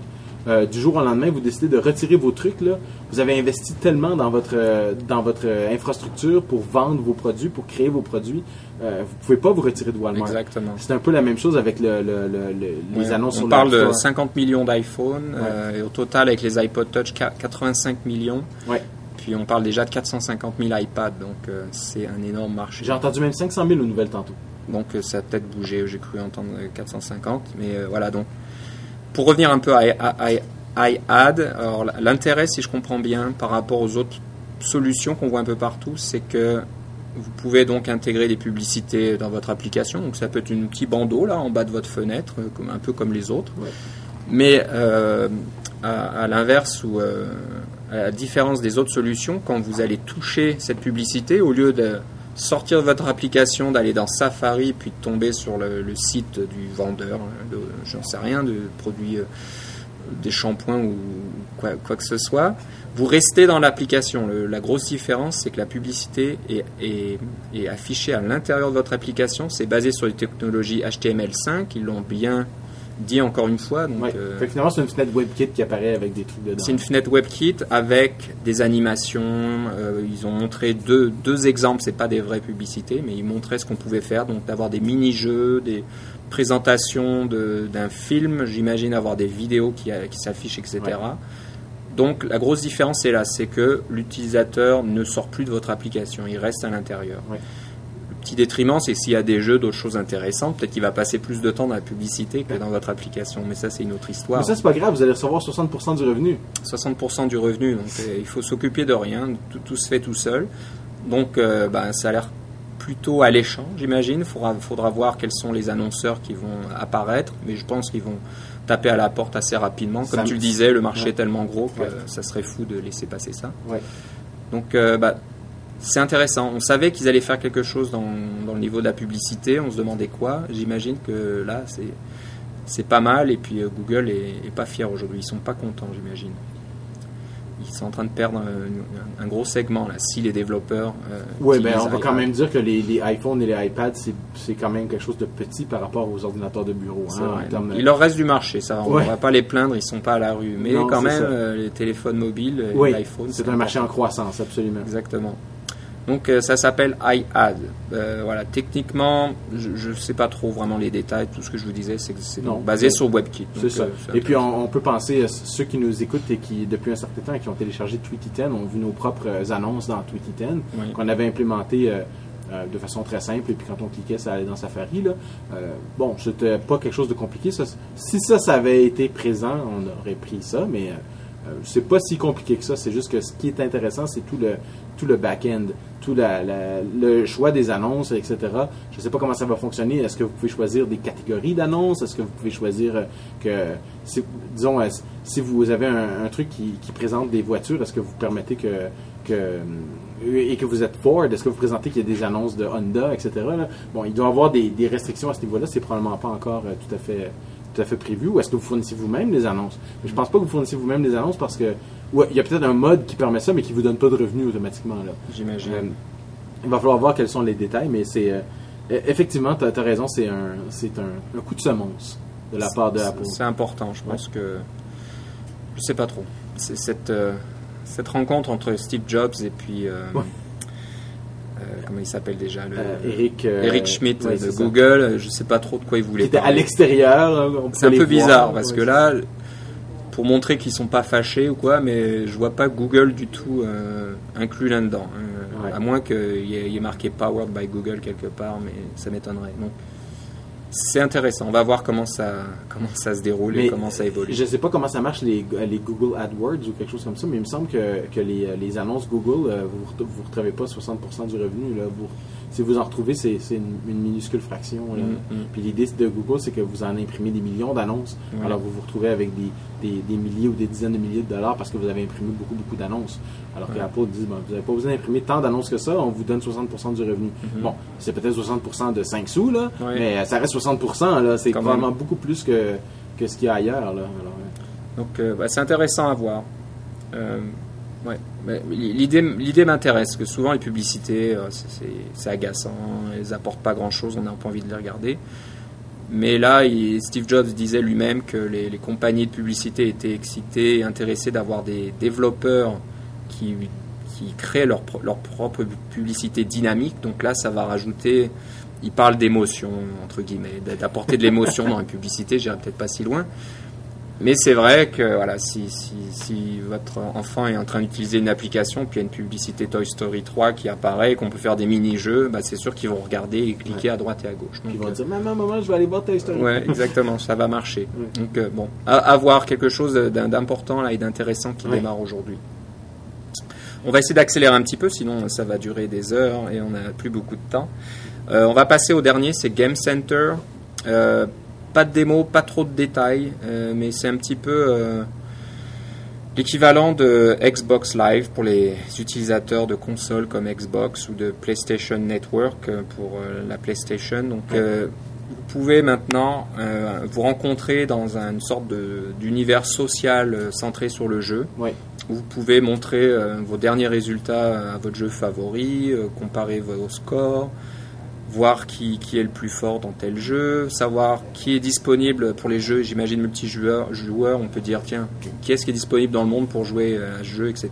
euh, du jour au lendemain, vous décidez de retirer vos trucs. Là, vous avez investi tellement dans votre, euh, dans votre euh, infrastructure pour vendre vos produits, pour créer vos produits. Euh, vous pouvez pas vous retirer de Walmart. exactement C'est un peu la même chose avec le, le- le- le- les Ouais, annonces on sur parle de l'App Store. 50 millions d'iPhone euh, et au total avec les iPod Touch qua- 85 millions Ouais. Puis on parle déjà de 450 000 iPads donc euh, c'est un énorme marché J'ai entendu même 500 000 aux nouvelles tantôt. Donc euh, ça a peut-être bougé, j'ai cru entendre euh, 450. Mais euh, voilà, donc pour revenir un peu à, à, à iAd, alors l'intérêt, si je comprends bien, par rapport aux autres solutions qu'on voit un peu partout, c'est que vous pouvez donc intégrer des publicités dans votre application. Donc ça peut être un petit bandeau là en bas de votre fenêtre, comme, un peu comme les autres. Ouais. Mais euh, à, à l'inverse ou euh, à la différence des autres solutions, quand vous allez toucher cette publicité, au lieu de sortir votre application, d'aller dans Safari, puis de tomber sur le, site du vendeur, hein, j'en sais rien, de produits, euh, des shampoings ou quoi, que ce soit, vous restez dans l'application. La grosse différence, c'est que la publicité est- est affichée à l'intérieur de votre application. C'est basé sur les technologies HTML5. Ils l'ont bien dit encore une fois. Donc, Ouais. euh, Fait finalement, c'est une fenêtre WebKit qui apparaît avec des trucs dedans. c'est une fenêtre WebKit avec des animations. euh, ils ont montré deux, deux exemples, c'est pas des vraies publicités, mais ils montraient ce qu'on pouvait faire, donc d'avoir des mini-jeux, des présentations de- d'un film, j'imagine avoir des vidéos qui, euh, qui s'affichent, etc. Ouais. Donc la grosse différence est là, c'est que l'utilisateur ne sort plus de votre application, il reste à l'intérieur. Ouais. Petit détriment, c'est s'il y a des jeux, d'autres choses intéressantes, peut-être qu'il va passer plus de temps dans la publicité que dans votre application, mais ça c'est une autre histoire. Mais ça, c'est pas grave, vous allez recevoir 60% du revenu. 60% du revenu, donc euh, il faut s'occuper de rien, tout, tout se fait tout seul. Donc euh, ben, ça a l'air plutôt alléchant, j'imagine. Il faudra, faudra voir quels sont les annonceurs qui vont apparaître, mais je pense qu'ils vont taper à la porte assez rapidement. Comme Ça tu le disais, le marché Ouais. est tellement gros que Ouais. ça serait fou de laisser passer ça. Ouais. Donc euh, bah, c'est intéressant. On savait qu'ils allaient faire quelque chose dans, dans le niveau de la publicité. On se demandait quoi. J'imagine que là, c'est c'est pas mal. Et puis euh, Google est, est pas fier aujourd'hui. Ils sont pas contents, j'imagine. Ils sont en train de perdre un, un gros segment là. Si les développeurs. euh, Oui, utilisent ben, on va quand même dire que les, les iPhones et les iPads, c'est, c'est quand même quelque chose de petit par rapport aux ordinateurs de bureau. C'est hein, de- Il leur reste du marché, ça. On ne Ouais. va pas les plaindre, ils sont pas à la rue. Mais Non, quand c'est même, euh, les téléphones mobiles, Oui, l'iPhone. c'est un marché en croissance, absolument. Exactement. Donc euh, ça s'appelle iAd. Euh, voilà, techniquement, je ne sais pas trop vraiment les détails. Tout ce que je vous disais, c'est que c'est Non. basé sur WebKit. C'est ça. euh, Et puis, on, on peut penser à ceux qui nous écoutent et qui, depuis un certain temps, qui ont téléchargé Tweety 10, ont vu nos propres annonces dans Tweety 10, Oui. qu'on avait implémentées euh, de façon très simple. Et puis, quand on cliquait, ça allait dans Safari. Là. Bon, c'était pas quelque chose de compliqué. Ça. Si ça, ça avait été présent, on aurait pris ça, mais c'est pas si compliqué que ça. C'est juste que ce qui est intéressant, c'est tout le, tout le back-end, tout la- le choix des annonces, etc. Je ne sais pas comment ça va fonctionner. Est-ce que vous pouvez choisir des catégories d'annonces? Est-ce que vous pouvez choisir euh, que, si- disons, euh, si vous avez un, truc qui, présente des voitures, est-ce que vous permettez que, euh, et que vous êtes Ford, est-ce que vous présentez qu'il y a des annonces de Honda, etc. Bon, il doit y avoir des, des restrictions à ce niveau-là. C'est probablement pas encore euh, tout à fait tout à fait prévu ou est-ce que vous fournissez vous-même les annonces? Mais je pense pas que vous fournissez vous-même les annonces parce que ouais, il y a peut-être un mode qui permet ça mais qui vous donne pas de revenus automatiquement là. J'imagine. Euh, il va falloir voir quels sont les détails, mais c'est euh, E- Effectivement, tu as, raison, c'est un, c'est un, un coup de semonce de la part de Apple. C'est important, je pense que. Je sais pas trop. C'est cette, euh, cette rencontre entre Steve Jobs et puis. Ouais. Euh, comment il s'appelle déjà le, Euh, Eric, euh, Eric Schmidt ouais, de ça. Google. Je sais pas trop de quoi il voulait était à l'extérieur. hein, C'est un peu voir. bizarre parce Ouais, que là, pour montrer qu'ils sont pas fâchés ou quoi, mais je vois pas Google du tout euh, inclus là-dedans. Euh, Ouais. À moins qu'il y, ait- il y ait marqué Powered by Google quelque part, mais ça m'étonnerait. C'est intéressant. On va voir comment ça, comment ça se déroule et comment ça évolue. Je ne sais pas comment ça marche les, les Google AdWords ou quelque chose comme ça, mais il me semble que, que les, les annonces Google, euh, vous ne retrouvez pas 60% du revenu. Là, Vous- si vous en retrouvez, c'est une, une minuscule fraction. là. Mm, mm. Puis l'idée de Google, c'est que vous en imprimez des millions d'annonces. Alors vous vous retrouvez avec des, des, des milliers ou des dizaines de milliers de dollars parce que vous avez imprimé beaucoup, beaucoup d'annonces. Alors Ouais. qu'Apple dit, bon, vous n'avez pas besoin d'imprimer tant d'annonces que ça, on vous donne 60% du revenu. Mhm. Bon, c'est peut-être 60% de 5 sous, là, mais ça reste 60%. Là, c'est même. beaucoup plus que, que ce qu'il y a ailleurs. Là. Alors, Donc euh, bah, c'est intéressant à voir. Euh, ouais. L'idée, l'idée m'intéresse, parce que souvent les publicités, euh, c'est- agaçant, elles apportent pas grand-chose, on n'a pas envie de les regarder. Mais là, Steve Jobs disait lui-même que les, compagnies de publicité étaient excitées et intéressées d'avoir des développeurs qui, qui créent leur propre publicité dynamique. Donc là, ça va rajouter, il parle d'émotion, entre guillemets, d'apporter de l'émotion dans une publicité, j'irai peut-être pas si loin. Mais c'est vrai que voilà, si, si, si votre enfant est en train d'utiliser une application, puis il y a une publicité Toy Story 3 qui apparaît, qu'on peut faire des mini-jeux, bah, c'est sûr qu'ils vont regarder et cliquer à droite et à gauche. Ils vont euh, dire Maman, maman, je vais aller voir Toy Story. Ouais, exactement, ça va marcher. Ouais. Donc euh, bon, à, à voir quelque chose d'im- d'important là et d'intéressant qui Ouais. démarre aujourd'hui. On va essayer d'accélérer un petit peu, sinon ça va durer des heures et on n'a plus beaucoup de temps. Euh, on va passer au dernier, c'est Game Center. Pas de démo, pas trop de détails, euh, mais c'est un petit peu euh, l'équivalent de Xbox Live pour les utilisateurs de consoles comme Xbox ou de PlayStation Network euh, pour la PlayStation. Donc vous pouvez maintenant vous rencontrer dans un- une sorte d'univers social centré sur le jeu. Où Vous pouvez montrer vos derniers résultats à votre jeu favori, comparer vos scores, voir qui, qui est le plus fort dans tel jeu, savoir qui est disponible pour les jeux, j'imagine multijoueur, joueur, on peut dire tiens, qui est-ce qui est disponible dans le monde pour jouer à ce jeu, etc.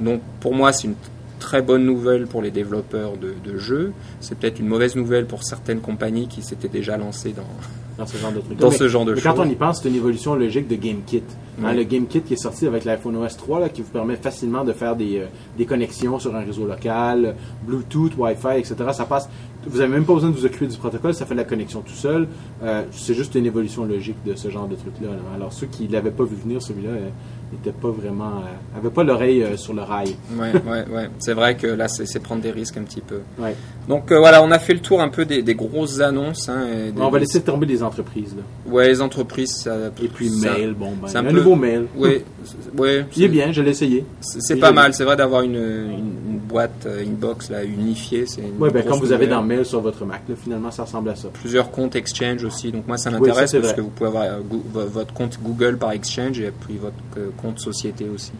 Donc pour moi c'est une très bonne nouvelle pour les développeurs de, de jeux, c'est peut-être une mauvaise nouvelle pour certaines compagnies qui s'étaient déjà lancées dans, Dans ce genre de trucs. dans Mais- ce genre de mais choses. quand on y pense, c'est une évolution logique de GameKit. Hein, Ouais. le GameKit qui est sorti avec l'iPhone OS 3, là, qui vous permet facilement de faire des, euh, des connexions sur un réseau local, Bluetooth, Wi-Fi, etc. Ça passe. Vous n'avez même pas besoin de vous occuper du protocole, ça fait la connexion tout seul. Euh, c'est juste une évolution logique de ce genre de truc-là. là. Alors ceux qui l'avaient pas vu venir, celui-là, euh, pas vraiment, euh, pas l'oreille euh, sur le rail. Ouais, ouais, ouais. C'est vrai que là, c'est prendre des risques un petit peu. Ouais. Donc euh, voilà, on a fait le tour un peu des, des grosses annonces. hein, et des- on va laisser tomber les entreprises. Là. Ouais, les entreprises. Ça, Et puis ça- mail, bon ben, c'est un peu- nouveau mail. Ouais, ouais. Il est bien, je l'ai essayé. C'est pas mal. C'est vrai d'avoir une boîte, euh, une box là unifiée. C'est une Oui, ben, comme vous avez dans Mail sur votre Mac, là, finalement, ça ressemble à ça. plusieurs comptes Exchange aussi. Donc moi, ça m'intéresse parce vrai. que vous pouvez avoir euh, votre compte Google par Exchange et puis votre euh, compte société aussi.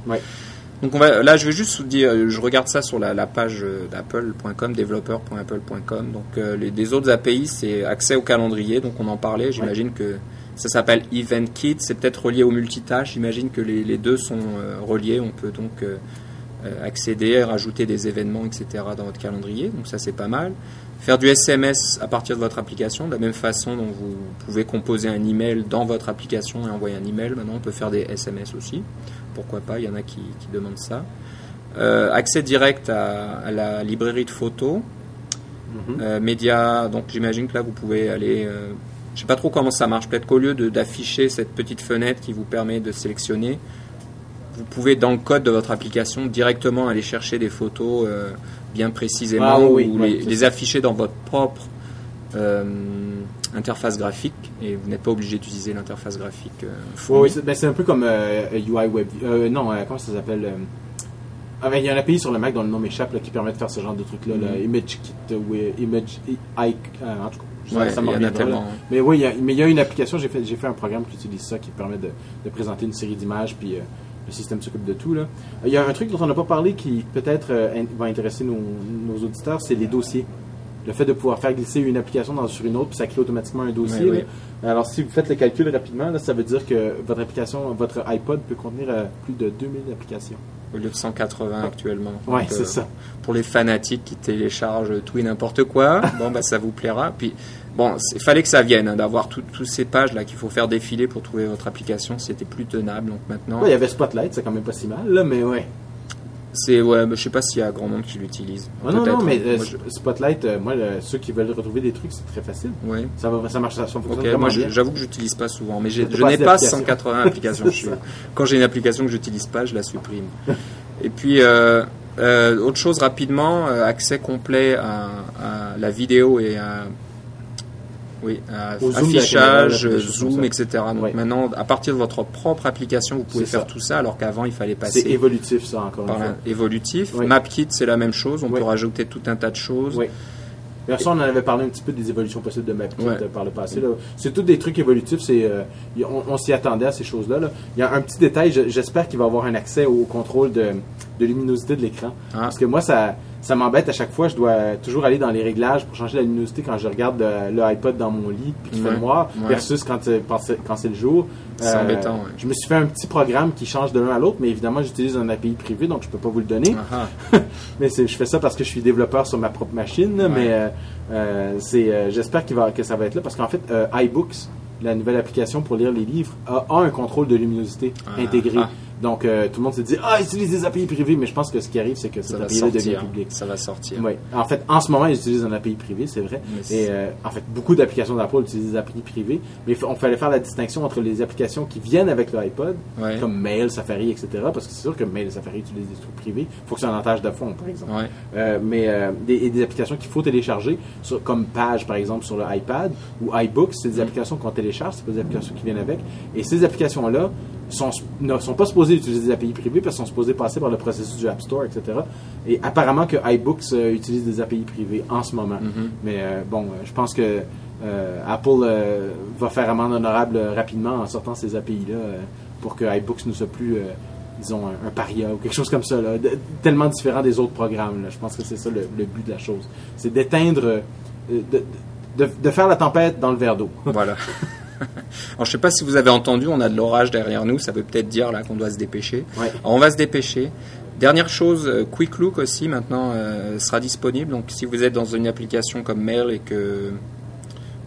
Donc on va, là, je vais juste vous dire, je regarde ça sur la, la page d'apple.com, developer.apple.com. Donc euh, les des autres API, c'est accès au calendrier. Donc on en parlait. J'imagine que ça s'appelle EventKit. C'est peut-être relié au multitâche. J'imagine que les, les deux sont euh, reliés. On peut donc euh, accéder, rajouter des événements, etc. dans votre calendrier. Donc ça, c'est pas mal. Faire du SMS à partir de votre application, de la même façon dont vous pouvez composer un email dans votre application et envoyer un email. Maintenant, on peut faire des SMS aussi. Pourquoi pas Il y en a qui, qui demandent ça. Euh, accès direct à, à la librairie de photos. Mhm. Euh, médias, donc j'imagine que là vous pouvez aller. euh, je sais pas trop comment ça marche. Peut-être qu'au lieu d'afficher cette petite fenêtre qui vous permet de sélectionner, vous pouvez dans le code de votre application directement aller chercher des photos euh, bien précisément Ah oui, ou oui, les, afficher dans votre propre euh, interface graphique et vous n'êtes pas obligé d'utiliser l'interface graphique. euh, Oui, c'est ben, c'est un peu comme UI Web. euh, non, euh, comment ça s'appelle Il y a un API sur le Mac dont le nom m'échappe qui permet de faire ce genre de truc-là. là, Mhm. Image Kit, oui, Image euh, en tout cas, ça, Ouais, ça il y me en a reviendra, là. tellement. Mais oui, il y a, mais il y a une application, j'ai fait, un programme qui utilise ça, qui permet de, de présenter une série d'images, puis euh, le système s'occupe de tout. Là. Il y a un truc dont on n'a pas parlé qui peut-être euh, in- va intéresser nos, nos auditeurs, c'est les dossiers. le fait de pouvoir faire glisser une application dans, sur une autre, puis ça crée automatiquement un dossier. Oui. Alors, si vous faites le calcul rapidement, là, ça veut dire que votre application, votre iPod peut contenir euh, plus de 2000 applications. Au lieu de 180 actuellement. Donc, c'est euh, ça. Pour les fanatiques qui téléchargent tout et n'importe quoi, bon, bah, ça vous plaira. Puis, bon, il fallait que ça vienne, hein, d'avoir toutes toutes ces pages-là qu'il faut faire défiler pour trouver votre application. C'était plus tenable. Donc maintenant, Ouais, il y avait Spotlight, c'est quand même pas si mal, là, mais ouais. c'est, ouais, mais je sais pas s'il y a grand monde qui l'utilise. Ah non, non, mais euh, Moi, je- Spotlight, euh, moi, le- ceux qui veulent retrouver des trucs, c'est très facile. ouais. Ça, va, ça marche, ça fonctionne Ok, vraiment moi j'avoue que j'utilise pas souvent, mais je n'ai pas d'applications. 180 applications. Je quand j'ai une application que j'utilise pas, je la supprime. Et puis euh, euh, autre chose rapidement, accès complet à, à la vidéo et à oui, à Au zoom affichage, caméra, zoom, ça. etc. Donc maintenant, à partir de votre propre application, vous pouvez C'est faire ça. tout ça, alors qu'avant il fallait C'est passer évolutif, ça, encore une fois. évolutif. Oui. MapKit, c'est la même chose. On peut rajouter tout un tas de choses. Oui. Bien sûr, on en avait parlé un petit peu des évolutions possibles de MapKit Ouais. euh, par le passé. là. C'est tous des trucs évolutifs. C'est, euh, on, on s'y attendait à ces choses-là. là. Il y a un petit détail. je- J'espère qu'il va avoir un accès au contrôle de, de luminosité de l'écran. Ah. Parce que moi, ça, ça m'embête à chaque fois. Je dois toujours aller dans les réglages pour changer la luminosité quand je regarde euh, le iPod dans mon lit puis qu'il Ouais. fait noir Ouais. versus quand, euh, quand c'est- quand c'est le jour. Euh, C'est embêtant, ouais. Je me suis fait un petit programme qui change de l'un à l'autre, mais évidemment, j'utilise un API privé, donc je peux pas vous le donner. Ah ah. Mais je fais ça parce que je suis développeur sur ma propre machine. Mais euh, euh, c'est, euh, j'espère qu'il va, que ça va être là parce qu'en fait, euh, iBooks, la nouvelle application pour lire les livres, a, a un contrôle de luminosité Ah, intégré. ah. Donc euh, tout le monde se dit ah utilise des API privés, mais je pense que ce qui arrive c'est que Ça va API-là devient publique. Ça va sortir. Oui. En fait, en ce moment, ils utilisent un API privé, c'est vrai. Mais Et euh, en fait, beaucoup d'applications d'Apple utilisent des API privées, mais il fallait faire la distinction entre les applications qui viennent avec l'iPod, Ouais. comme Mail, Safari, etc. Parce que c'est sûr que Mail et Safari utilisent des trucs privés. Il faut que c'est un avantage de fond, par exemple. Ouais. Euh, mais des, et des applications qu'il faut télécharger, sur- comme Page par exemple sur le iPad ou iBooks, c'est des applications qu'on télécharge, c'est pas des applications qui viennent avec. Et ces applications-là sont, ne sont pas supposées utiliser des API privées parce qu'elles sont supposées passer par le processus du App Store, etc. Et apparemment que iBooks euh, utilise des API privées en ce moment. Mhm. Mais euh, bon, euh, je pense que Apple va faire amende honorable rapidement en sortant ces API-là pour que iBooks ne soit plus, disons, un, un paria ou quelque chose comme ça, là, de- tellement différent des autres programmes. là. Je pense que c'est ça le, le but de la chose. C'est d'éteindre, de, de, de faire la tempête dans le verre d'eau. Voilà. Alors, je sais pas si vous avez entendu, on a de l'orage derrière nous, ça veut peut-être dire là qu'on doit se dépêcher. Ouais. Alors, on va se dépêcher. Dernière chose, euh, Quick Look aussi maintenant euh, sera disponible. Donc, si vous êtes dans une application comme Mail et que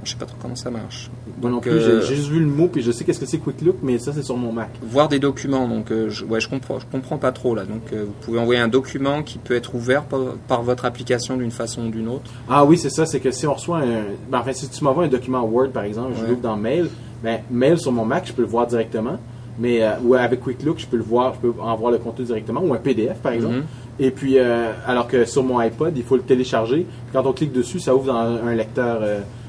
je sais pas trop comment ça marche. Moi non Donc, plus, euh, j'ai j'ai juste vu le mot, puis je sais qu'est-ce que c'est Quick Look, mais ça, c'est sur mon Mac. voir des documents. Donc, euh, je, ouais, je comprends, je comprends pas trop là. Donc, euh, vous pouvez envoyer un document qui peut être ouvert par, par votre application d'une façon ou d'une autre. Ah oui, c'est ça, c'est que si on reçoit un... Ben, enfin, si tu m'envoies un document Word, par exemple, je Ouais. l'ouvre dans Mail, ben, Mail sur mon Mac, je peux le voir directement, mais euh, ou avec Quick Look, je peux le voir, je peux en voir le contenu directement, ou un PDF, par exemple. Mhm. Et puis, euh, alors que sur mon iPod, il faut le télécharger. Quand on clique dessus, ça ouvre dans un lecteur...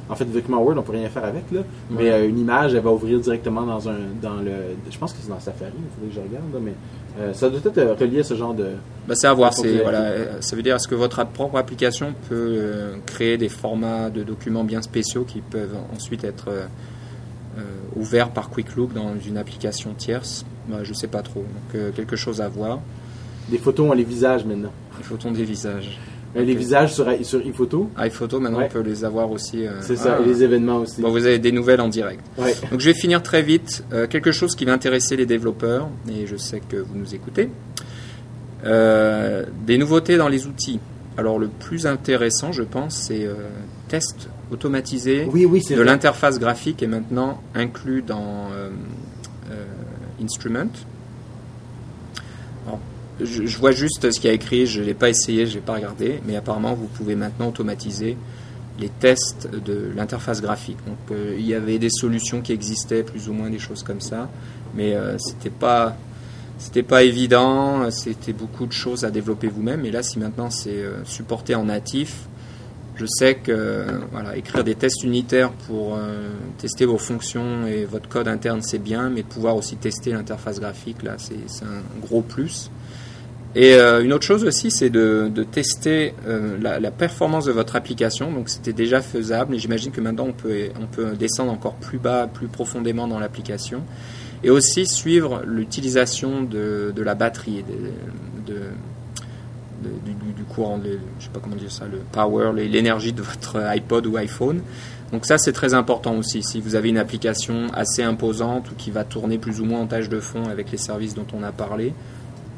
en fait, le document Word, on peut rien faire avec, là. Mais euh, une image, elle va ouvrir directement dans un... dans le Je pense que c'est dans Safari, il faudrait que je regarde, là, mais euh, ça doit être euh, relié à ce genre de... Bah, c'est à voir. C'est, voilà, ça veut dire est-ce que votre propre application peut euh, créer des formats de documents bien spéciaux qui peuvent ensuite être ouverts par Quick Look dans une application tierce? Bah, Je sais pas trop. Donc quelque chose à voir. Des photos ont les visages maintenant. Les photos des visages. Les visages sur, sur iPhoto, iPhoto maintenant Ouais. on peut les avoir aussi. euh, c'est ça, ah. et les événements aussi. Bon, vous avez des nouvelles en direct. Ouais. Donc je vais finir très vite. Euh, quelque chose qui va intéresser les développeurs, et je sais que vous nous écoutez. Euh, des nouveautés dans les outils. Alors le plus intéressant, je pense, c'est test automatisé Oui, oui, c'est de l'interface graphique est maintenant inclus dans Instrument. Je, vois juste ce qu'il y a écrit, je ne l'ai pas essayé, je n'ai pas regardé, mais apparemment vous pouvez maintenant automatiser les tests de l'interface graphique. Donc euh, il y avait des solutions qui existaient, plus ou moins des choses comme ça, mais euh, c'était pas c'était pas évident, c'était beaucoup de choses à développer vous-même. Et là, si maintenant c'est euh, supporté en natif, je sais que voilà, écrire des tests unitaires pour euh, tester vos fonctions et votre code interne, c'est bien, mais pouvoir aussi tester l'interface graphique, là, c'est un gros plus. Et euh, une autre chose aussi, c'est de, tester euh, la, performance de votre application. Donc c'était déjà faisable, et j'imagine que maintenant on peut, on peut descendre encore plus bas, plus profondément dans l'application. Et aussi suivre l'utilisation de, la batterie, du, courant, je sais pas comment dire ça, le power, l'énergie de votre iPod ou iPhone. Donc ça c'est très important aussi. Si vous avez une application assez imposante ou qui va tourner plus ou moins en tâche de fond avec les services dont on a parlé,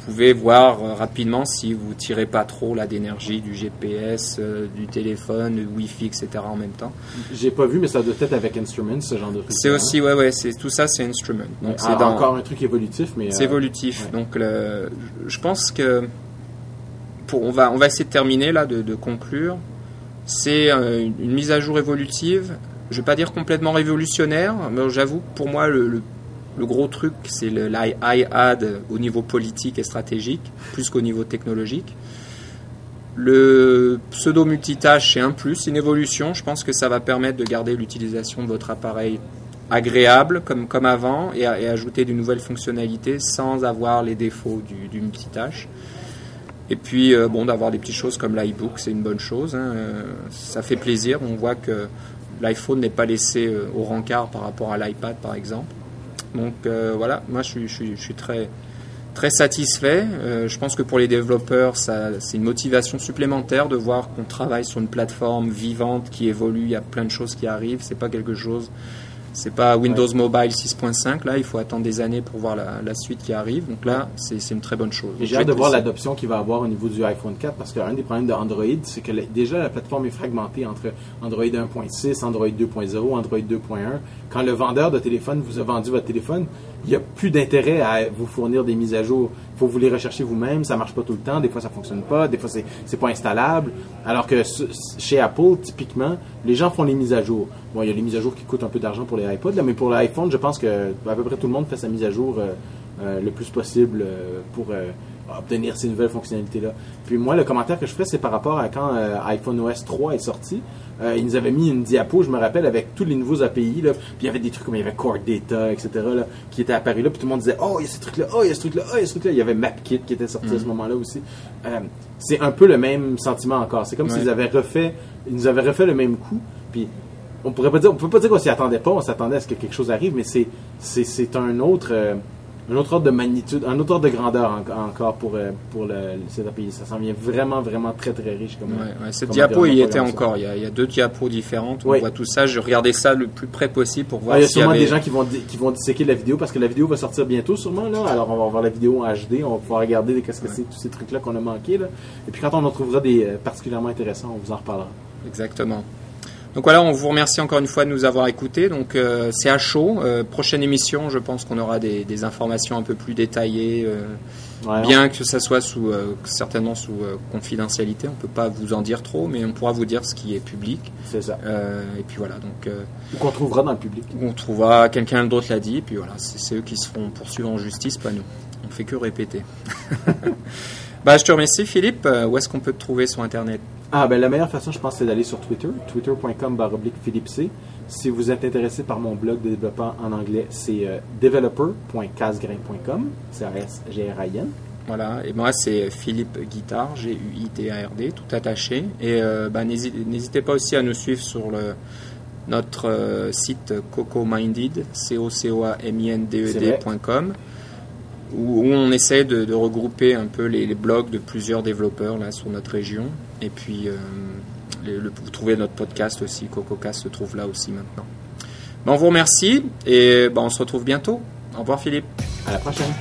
pouvez voir euh, rapidement si vous tirez pas trop là d'énergie du GPS, euh, du téléphone, du Wi-Fi, etc. en même temps. J'ai pas vu, mais ça doit être avec Instruments, ce genre de truc. C'est aussi, ouais, ouais, c'est tout ça, c'est Instrument. Donc c'est encore un truc évolutif, mais c'est euh, évolutif. Donc je pense que pour, on va, on va essayer de terminer là, de, conclure. C'est une, mise à jour évolutive. Je vais pas dire complètement révolutionnaire, mais j'avoue pour moi le, le le gros truc, c'est l'iAD au niveau politique et stratégique, plus qu'au niveau technologique. Le pseudo multitâche, c'est un plus, une évolution. Je pense que ça va permettre de garder l'utilisation de votre appareil agréable comme, comme avant et, ajouter de nouvelles fonctionnalités sans avoir les défauts du, multitâche. Et puis, euh, bon, d'avoir des petites choses comme l'iBook, c'est une bonne chose. Hein. Euh, ça fait plaisir. On voit que l'iPhone n'est pas laissé euh, au rencard par rapport à l'iPad, par exemple. Donc euh, voilà, moi je suis, très, satisfait. Euh, je pense que pour les développeurs, c'est une motivation supplémentaire de voir qu'on travaille sur une plateforme vivante qui évolue. Il y a plein de choses qui arrivent. C'est pas quelque chose c'est pas Windows Mobile 6.5, là, il faut attendre des années pour voir la, suite qui arrive. Donc là, c'est une très bonne chose. j'ai hâte de voir l'adoption qu'il va avoir au niveau du iPhone 4 parce qu'un des problèmes d'Android, c'est que déjà la plateforme est fragmentée entre Android 1.6, Android 2.0, Android 2.1. Quand le vendeur de téléphone vous a vendu votre téléphone, il n'y a plus d'intérêt à vous fournir des mises à jour. Faut vous les rechercher vous-même, ça marche pas tout le temps, des fois ça fonctionne pas, des fois c'est, c'est pas installable. Alors que chez Apple, typiquement, les gens font les mises à jour. Bon, il y a les mises à jour qui coûtent un peu d'argent pour les iPods, mais pour l'iPhone, je pense que à peu près tout le monde fait sa mise à jour euh, euh, le plus possible euh, pour obtenir ces nouvelles fonctionnalités-là. Puis moi, le commentaire que je ferais, c'est par rapport à quand iPhone OS 3 est sorti. Euh, ils nous avaient mis une diapo, je me rappelle, avec tous les nouveaux API. Là, puis il y avait des trucs comme il y avait Core Data, etc. Là, qui étaient apparus là. Puis tout le monde disait Oh, il y a ce truc-là, oh, il y a ce truc-là, oh, il y a ce truc-là. Il y avait MapKit qui était sorti à ce mm. moment-là aussi. Euh, c'est un peu le même sentiment encore. C'est comme s'ils avaient refait, ils nous avaient refait le même coup. Puis on pourrait pas dire, on peut pas dire qu'on s'y attendait pas, on s'attendait à ce que quelque chose arrive, mais c'est, c'est, un autre. Un autre ordre de magnitude, un autre ordre de grandeur encore pour, euh, pour le, cet API. Ça s'en vient vraiment, vraiment très, très riche. Comme, ouais, Cette diapo, il y était encore. Il y, a, il y, a, deux diapos différentes. On voit tout ça. Je regardais ça le plus près possible pour voir ah, Il y a sûrement des gens qui vont, qui vont disséquer la vidéo parce que la vidéo va sortir bientôt, sûrement. Là. Alors, on va voir la vidéo en HD. On va pouvoir regarder qu'est-ce que c'est, tous ces trucs-là qu'on a manqué. Là. Et puis, quand on en trouvera des euh, particulièrement intéressants, on vous en reparlera. Exactement. Donc voilà, on vous remercie encore une fois de nous avoir écoutés. Donc euh, c'est à chaud. Euh, prochaine émission, je pense qu'on aura des, informations un peu plus détaillées, euh, bien que ça soit sous certainement sous confidentialité. On peut pas vous en dire trop, mais on pourra vous dire ce qui est public. C'est ça. et puis voilà, donc. Ou qu'on trouvera dans le public. On trouvera quelqu'un d'autre l'a dit, et puis voilà, c'est eux qui se font poursuivre en justice, pas nous. On fait que répéter. bah, je te remercie, Philippe. Où est-ce qu'on peut te trouver sur Internet? Ah, ben la meilleure façon, je pense, c'est d'aller sur Twitter, twitter.com Philippe C. Si vous êtes intéressé par mon blog de développement en anglais, c'est euh, developer.casgrain.com, c a s g r i n Voilà, et moi c'est Philippe Guitard, G-U-I-T-A-R-D, tout attaché. Et euh, ben, n'hésitez pas aussi à nous suivre sur le, notre euh, site cocominded, c où, on essaie de, regrouper un peu les, blogs de plusieurs développeurs là sur notre région. Et puis, euh, vous trouvez notre podcast aussi, CocoCast se trouve là aussi maintenant. on vous remercie et on se retrouve bientôt. Au revoir Philippe. À la prochaine.